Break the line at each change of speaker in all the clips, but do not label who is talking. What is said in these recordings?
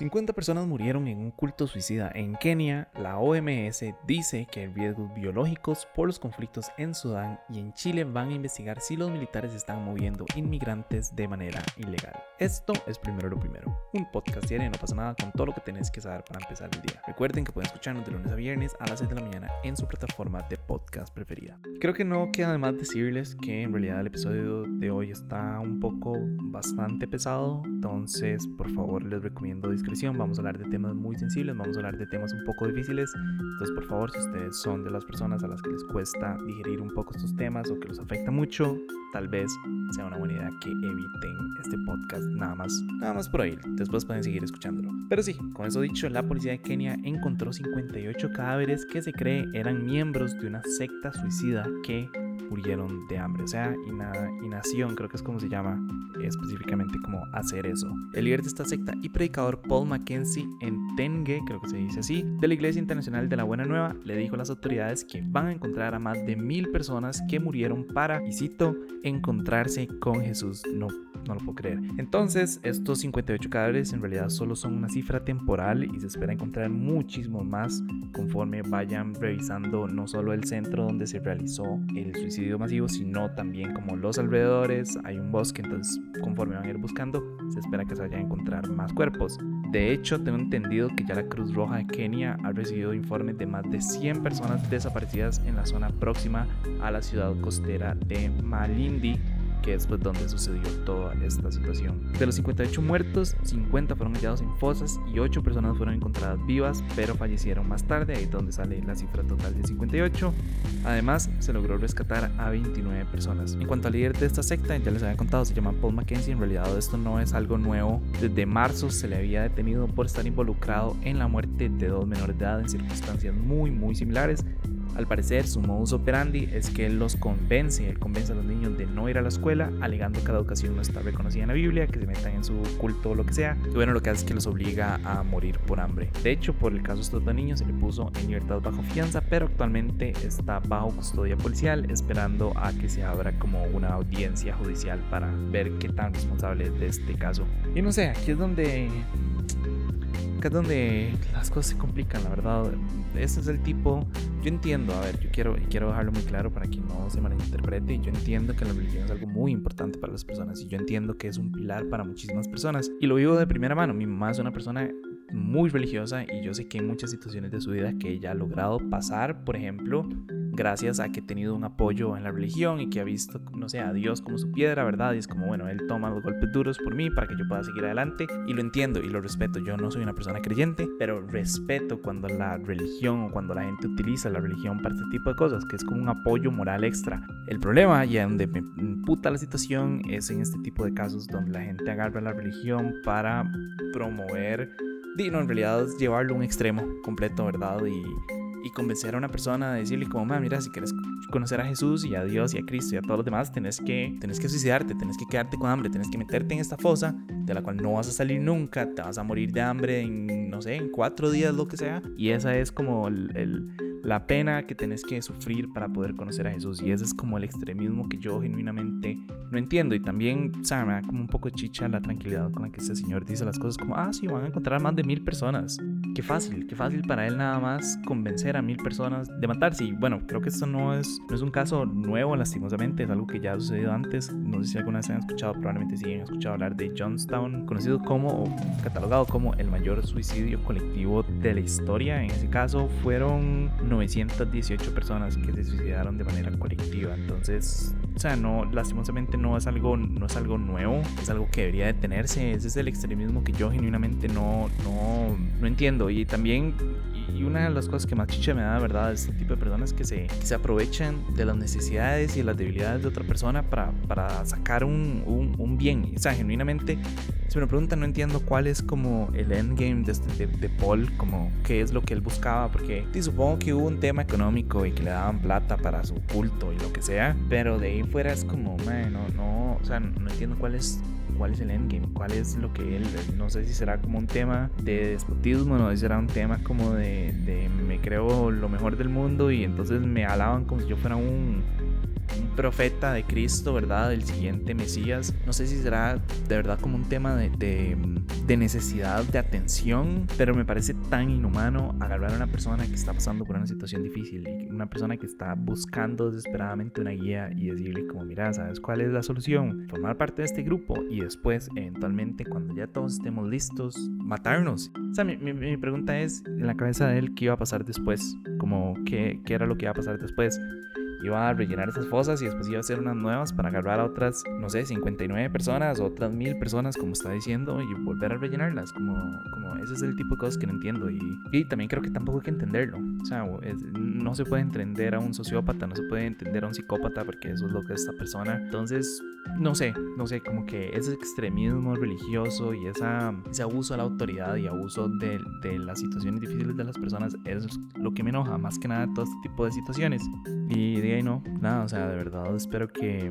50 personas murieron en un culto suicida en Kenia. La OMS dice que hay riesgos biológicos por los conflictos en Sudán y en Chile van a investigar si los militares están moviendo inmigrantes de manera ilegal. Esto es primero lo primero. Un podcast diario no pasa nada con todo lo que tenés que saber para empezar el día. Recuerden que pueden escucharnos de lunes a viernes a las 6 de la mañana en su plataforma de podcast preferida. Creo que no queda de más decirles que en realidad el episodio de hoy está un poco bastante pesado, entonces por favor les recomiendo vamos a hablar de temas muy sensibles, vamos a hablar de temas un poco difíciles. Entonces, por favor, si ustedes son de las personas a las que les cuesta digerir un poco estos temas o que los afecta mucho, tal vez sea una buena idea que eviten este podcast nada más, nada más por ahí. Después pueden seguir escuchándolo. Pero sí, con eso dicho, la policía de Kenia encontró 58 cadáveres que se cree eran miembros de una secta suicida que murieron de hambre, o sea, inacción, creo que es como se llama específicamente como hacer eso. El líder de esta secta y predicador Paul Mackenzie en Tengue, creo que se dice así, de la Iglesia Internacional de la Buena Nueva, le dijo a las autoridades que van a encontrar a más de mil personas que murieron para, y cito, encontrarse con Jesús. No, no lo puedo creer. Entonces, estos 58 cadáveres en realidad solo son una cifra temporal y se espera encontrar muchísimos más conforme vayan revisando no solo el centro donde se realizó el suicidio masivo, sino también como los alrededores, hay un bosque, entonces conforme van a ir buscando, se espera que se vayan a encontrar más cuerpos. De hecho, tengo entendido que ya la Cruz Roja de Kenia ha recibido informes de más de 100 personas desaparecidas en la zona próxima a la ciudad costera de Malindi, que es pues donde sucedió toda esta situación. De los 58 muertos, 50 fueron hallados en fosas y 8 personas fueron encontradas vivas, pero fallecieron más tarde, ahí donde sale la cifra total de 58. Además, se logró rescatar a 29 personas. En cuanto al líder de esta secta, ya les había contado, se llama Paul Mackenzie, en realidad esto no es algo nuevo. Desde marzo se le había detenido por estar involucrado en la muerte de dos menores de edad en circunstancias muy muy similares al parecer, su modus operandi es que él los convence, él convence a los niños de no ir a la escuela, alegando que la educación no está reconocida en la Biblia, que se metan en su culto o lo que sea. Y bueno, lo que hace es que los obliga a morir por hambre. De hecho, por el caso de estos dos niños, se le puso en libertad bajo fianza, pero actualmente está bajo custodia policial, esperando a que se abra como una audiencia judicial para ver qué tan responsable es de este caso. Y no sé, aquí es donde acá es donde las cosas se complican, la verdad. Este es el tipo, yo entiendo, a ver, yo quiero, quiero dejarlo muy claro para que no se malinterprete, yo entiendo que la religión es algo muy importante para las personas y yo entiendo que es un pilar para muchísimas personas y lo vivo de primera mano. Mi mamá es una persona muy religiosa y yo sé que hay muchas situaciones de su vida que ella ha logrado pasar, por ejemplo, gracias a que ha tenido un apoyo en la religión y que ha visto, no sé, a Dios como su piedra, ¿verdad? Y es como, bueno, Él toma los golpes duros por mí para que yo pueda seguir adelante y lo entiendo y lo respeto. Yo no soy una persona creyente, pero respeto cuando la religión o cuando la gente utiliza la religión para este tipo de cosas, que es como un apoyo moral extra. El problema y donde me puta la situación es en este tipo de casos donde la gente agarra la religión para promover, y no, en realidad llevarlo a un extremo completo, ¿verdad? Y y convencer a una persona a decirle como, mira, si quieres conocer a Jesús y a Dios y a Cristo y a todos los demás, tenés que, tenés que suicidarte, tenés que quedarte con hambre, tenés que meterte en esta fosa de la cual no vas a salir nunca, te vas a morir de hambre en, no sé, en cuatro días, lo que sea. Y esa es como el, la pena que tenés que sufrir para poder conocer a Jesús. Y ese es como el extremismo que yo genuinamente no entiendo. Y también, o me da como un poco chicha la tranquilidad con la que este señor dice las cosas como, ah, sí, van a encontrar más de mil personas. Qué fácil, qué fácil para él nada más convencer a mil personas de matarse. Y bueno, creo que esto no es, no es un caso nuevo, lastimosamente, es algo que ya ha sucedido antes. No sé si alguna vez han escuchado, probablemente sí han escuchado hablar de Johnstown, conocido como, o catalogado como el mayor suicidio colectivo de la historia. En ese caso fueron 918 personas que se suicidaron de manera colectiva. Entonces, o sea, no, lastimosamente no es algo, no es algo nuevo, es algo que debería detenerse. Ese es el extremismo que yo genuinamente no, no, no entiendo. Y también y una de las cosas que más chicha me da, ¿verdad? Es este tipo de personas que se, se aprovechan de las necesidades y las debilidades de otra persona para, para sacar un, un, un, bien. O sea, genuinamente, si me preguntan, no entiendo cuál es como el endgame de, este, de, Paul, como qué es lo que él buscaba, porque sí, supongo que hubo un tema económico y que le daban plata para su culto y lo que sea, pero de ahí fuera es como, man, no, no, o sea, no entiendo cuál es cuál es el endgame, cuál es lo que él, no sé si será como un tema de despotismo, no sé si será un tema como de, me creo lo mejor del mundo y entonces me alaban como si yo fuera un, profeta de Cristo, ¿verdad? El siguiente Mesías. No sé si será de verdad como un tema de, de, necesidad de atención, pero me parece tan inhumano agarrar a una persona que está pasando por una situación difícil una persona que está buscando desesperadamente una guía y decirle como, mira, ¿sabes cuál es la solución? Formar parte de este grupo y después, eventualmente, cuando ya todos estemos listos, matarnos. O sea, mi, mi, pregunta es, en la cabeza de él, ¿qué iba a pasar después? Como, ¿qué, ¿qué era lo que iba a pasar después? Iba a rellenar esas fosas y después iba a hacer unas nuevas para agarrar a otras, no sé, 59 personas o otras mil personas, como está diciendo, y volver a rellenarlas. Como, como ese es el tipo de cosas que no entiendo. Y, y también creo que tampoco hay que entenderlo. O sea, no se puede entender a un sociópata, no se puede entender a un psicópata, porque eso es lo que es esta persona. Entonces, no sé, no sé, como que ese extremismo religioso y esa, ese abuso a la autoridad y abuso de, de las situaciones difíciles de las personas es lo que me enoja, más que nada todo este tipo de situaciones. Y y no, nada, o sea, de verdad espero que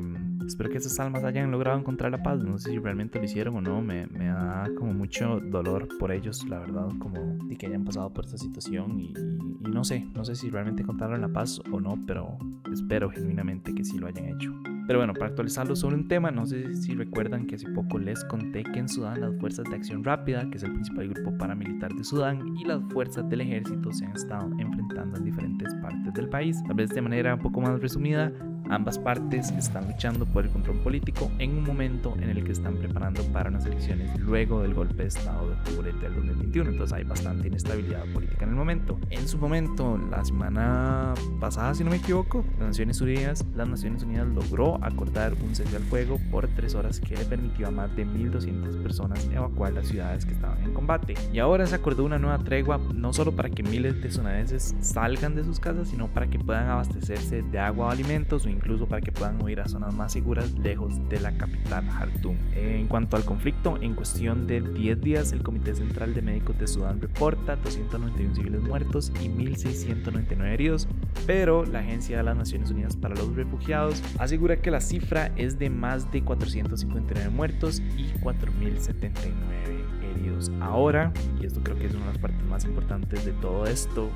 espero que esas almas hayan logrado encontrar la paz. No sé si realmente lo hicieron o no, me, me da como mucho dolor por ellos, la verdad, como de que hayan pasado por esta situación y, y no sé, no sé si realmente encontraron la paz o no, pero espero genuinamente que sí lo hayan hecho. Pero bueno, para actualizarlo sobre un tema, no sé si recuerdan que hace poco les conté que en Sudán las fuerzas de acción rápida, que es el principal grupo paramilitar de Sudán, y las fuerzas del ejército se han estado enfrentando en diferentes partes del país. Tal vez de manera un poco más resumida, Ambas partes están luchando por el control político en un momento en el que están preparando para unas elecciones luego del golpe de Estado de octubre del 2021. Entonces hay bastante inestabilidad política en el momento. En su momento, la semana pasada, si no me equivoco, las Naciones Unidas, las Naciones Unidas logró acordar un cese al fuego por tres horas que le permitió a más de 1.200 personas evacuar las ciudades que estaban en combate. Y ahora se acordó una nueva tregua, no solo para que miles de sudaneses salgan de sus casas, sino para que puedan abastecerse de agua o alimentos o incluso para que puedan huir a zonas más seguras lejos de la capital Khartoum. En cuanto al conflicto, en cuestión de 10 días, el Comité Central de Médicos de Sudán reporta 291 civiles muertos y 1.699 heridos, pero la Agencia de las Naciones Unidas para los Refugiados asegura que la cifra es de más de 459 muertos y 4.079 heridos. Ahora, y esto creo que es una de las partes más importantes de todo esto,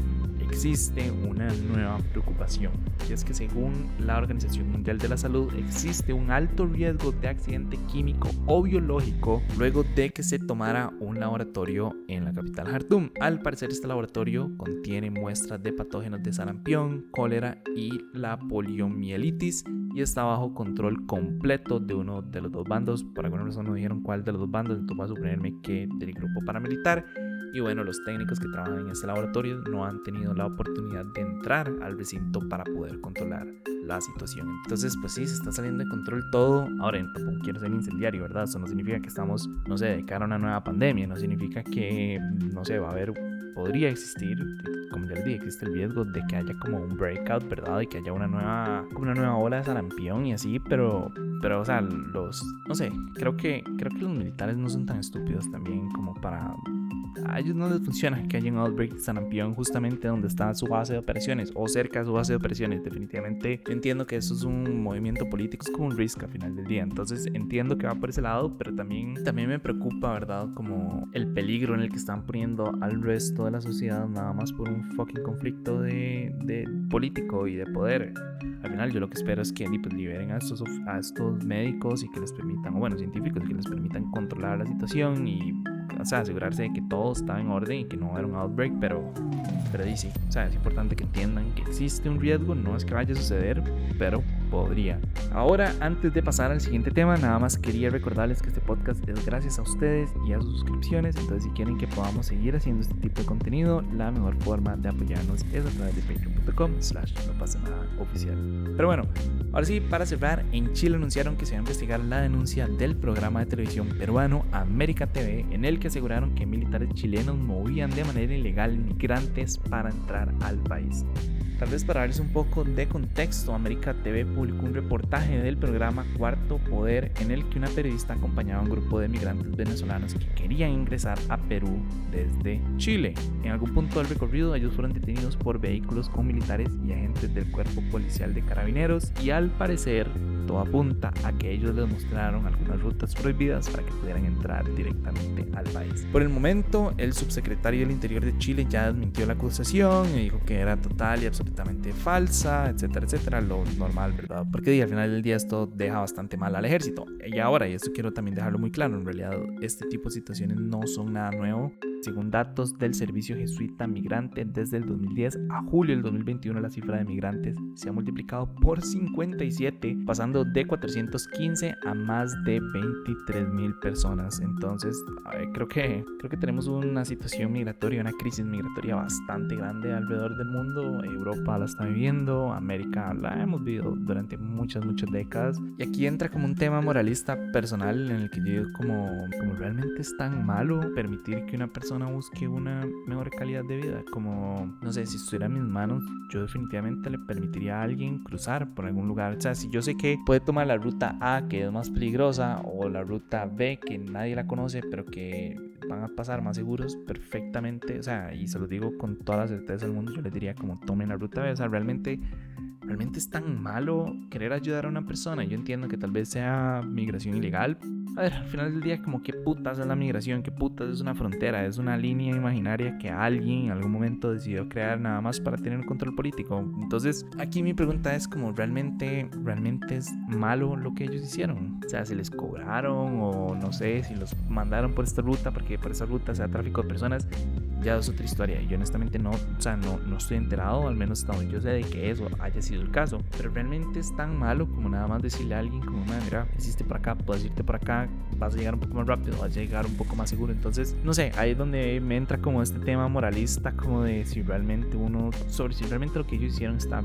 existe una nueva preocupación, y es que según la Organización Mundial de la Salud existe un alto riesgo de accidente químico o biológico luego de que se tomara un laboratorio en la capital Jartum. Al parecer este laboratorio contiene muestras de patógenos de sarampión, cólera y la poliomielitis y está bajo control completo de uno de los dos bandos. Por alguna razón no dijeron cuál de los dos bandos, entonces va a suponerme que del grupo paramilitar. Y bueno, los técnicos que trabajan en este laboratorio no han tenido la oportunidad de entrar al recinto para poder controlar la situación. Entonces, pues sí, se está saliendo de control todo. Ahora, tampoco quiero ser incendiario, ¿verdad? Eso no significa que estamos, no sé, de cara a una nueva pandemia, no significa que, no sé, va a haber, podría existir, como ya les dije, existe el riesgo de que haya como un breakout, ¿verdad? Y que haya una nueva, como una nueva ola de sarampión y así, pero, pero, o sea, los, no sé, creo que, creo que los militares no son tan estúpidos también como para a ellos no les funciona que haya un outbreak de sarampión justamente donde está su base de operaciones o cerca de su base de operaciones. Definitivamente entiendo que eso es un movimiento político, es como un risk al final del día. Entonces entiendo que va por ese lado, pero también, también me preocupa, ¿verdad? Como el peligro en el que están poniendo al resto de la sociedad nada más por un fucking conflicto de, de político y de poder. Al final yo lo que espero es que pues, liberen a estos, a estos médicos y que les permitan, o bueno, científicos, y que les permitan controlar la situación y o sea, asegurarse de que todo está en orden y que no va a haber un outbreak, pero, pero sí, o sea, es importante que entiendan que existe un riesgo, no es que vaya a suceder, pero Ahora, antes de pasar al siguiente tema, nada más quería recordarles que este podcast es gracias a ustedes y a sus suscripciones, entonces si quieren que podamos seguir haciendo este tipo de contenido, la mejor forma de apoyarnos es a través de patreon.com slash no pasa nada oficial. Pero bueno, ahora sí, para cerrar, en Chile anunciaron que se va a investigar la denuncia del programa de televisión peruano América TV, en el que aseguraron que militares chilenos movían de manera ilegal migrantes para entrar al país. Tal vez para darles un poco de contexto, América TV publicó un reportaje del programa Cuarto Poder en el que una periodista acompañaba a un grupo de migrantes venezolanos que querían ingresar a Perú desde Chile. En algún punto del recorrido ellos fueron detenidos por vehículos con militares y agentes del cuerpo policial de carabineros y al parecer todo apunta a que ellos les mostraron algunas rutas prohibidas para que pudieran entrar directamente al país. Por el momento, el subsecretario del Interior de Chile ya desmintió la acusación y dijo que era total y absolutamente falsa, etcétera, etcétera, lo normal, ¿verdad? Porque al final del día esto deja bastante mal al ejército. Y ahora, y esto quiero también dejarlo muy claro, en realidad este tipo de situaciones no son nada nuevo. Según datos del Servicio Jesuita Migrante, desde el 2010 a julio del 2021 la cifra de migrantes se ha multiplicado por 57, pasando de 415 a más de 23 mil personas. Entonces, creo, que, creo que tenemos una situación migratoria, una crisis migratoria bastante grande alrededor del mundo. Europa la está viviendo, América la hemos vivido durante muchas, muchas décadas. Y aquí entra como un tema moralista personal en el que yo digo como, como realmente es tan malo permitir que una persona busque una mejor calidad de vida. Como, no sé, si estuviera en mis manos, yo definitivamente le permitiría a alguien cruzar por algún lugar. O sea, si yo sé que puede tomar la ruta A, que es más peligrosa, o la ruta B, que nadie la conoce, pero que van a pasar más seguros perfectamente. O sea, y se lo digo con toda la certeza del mundo, yo les diría como tomen la ruta B. O sea, realmente ¿Realmente es tan malo querer ayudar a una persona? Yo entiendo que tal vez sea migración ilegal. A ver, al final del día, como qué putas es la migración, qué putas es una frontera, es una línea imaginaria que alguien en algún momento decidió crear nada más para tener un control político. Entonces, aquí mi pregunta es como realmente, realmente es malo lo que ellos hicieron. O sea, si les cobraron o no sé, si los mandaron por esta ruta porque por esa ruta sea tráfico de personas ya es otra historia. Yo honestamente no, o sea, no, no estoy enterado, al menos hasta donde yo sé de que eso haya sido el caso. Pero realmente es tan malo como nada más decirle a alguien como, mira, existe por acá, puedes irte por acá, vas a llegar un poco más rápido, vas a llegar un poco más seguro. Entonces, no sé, ahí es donde me entra como este tema moralista, como de si realmente uno, sobre si realmente lo que ellos hicieron está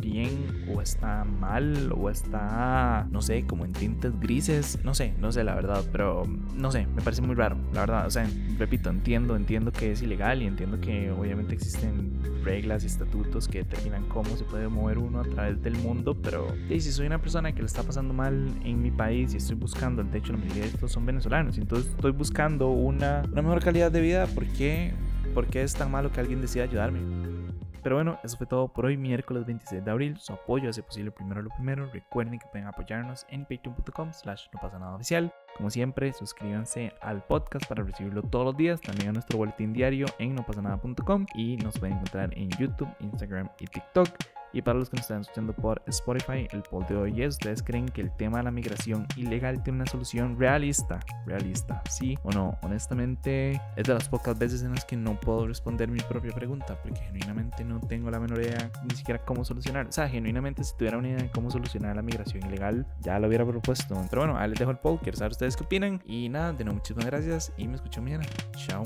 bien o está mal o está, no sé, como en tintes grises, no sé, no sé la verdad, pero no sé, me parece muy raro, la verdad, o sea, repito, entiendo, entiendo que es ilegal y entiendo que obviamente existen reglas y estatutos que determinan cómo se puede mover uno a través del mundo, pero si soy una persona que le está pasando mal en mi país y estoy buscando, de hecho la mayoría de estos son venezolanos, entonces estoy buscando una, una mejor calidad de vida, ¿por qué? ¿Por qué es tan malo que alguien decida ayudarme? Pero bueno, eso fue todo por hoy, miércoles 26 de abril. Su apoyo hace posible primero lo primero. Recuerden que pueden apoyarnos en patreon.com slash no pasa nada oficial. Como siempre, suscríbanse al podcast para recibirlo todos los días. También a nuestro boletín diario en nopasanada.com y nos pueden encontrar en YouTube, Instagram y TikTok. Y para los que nos están escuchando por Spotify, el poll de hoy es, ¿ustedes creen que el tema de la migración ilegal tiene una solución realista? Realista, sí o no. Honestamente, es de las pocas veces en las que no puedo responder mi propia pregunta, porque genuinamente no tengo la menor idea ni siquiera cómo solucionar. O sea, genuinamente si tuviera una idea de cómo solucionar la migración ilegal, ya lo hubiera propuesto. Pero bueno, ahí les dejo el poll, quiero saber ustedes qué opinan. Y nada, de nuevo, muchísimas gracias y me escucho mañana. Chao.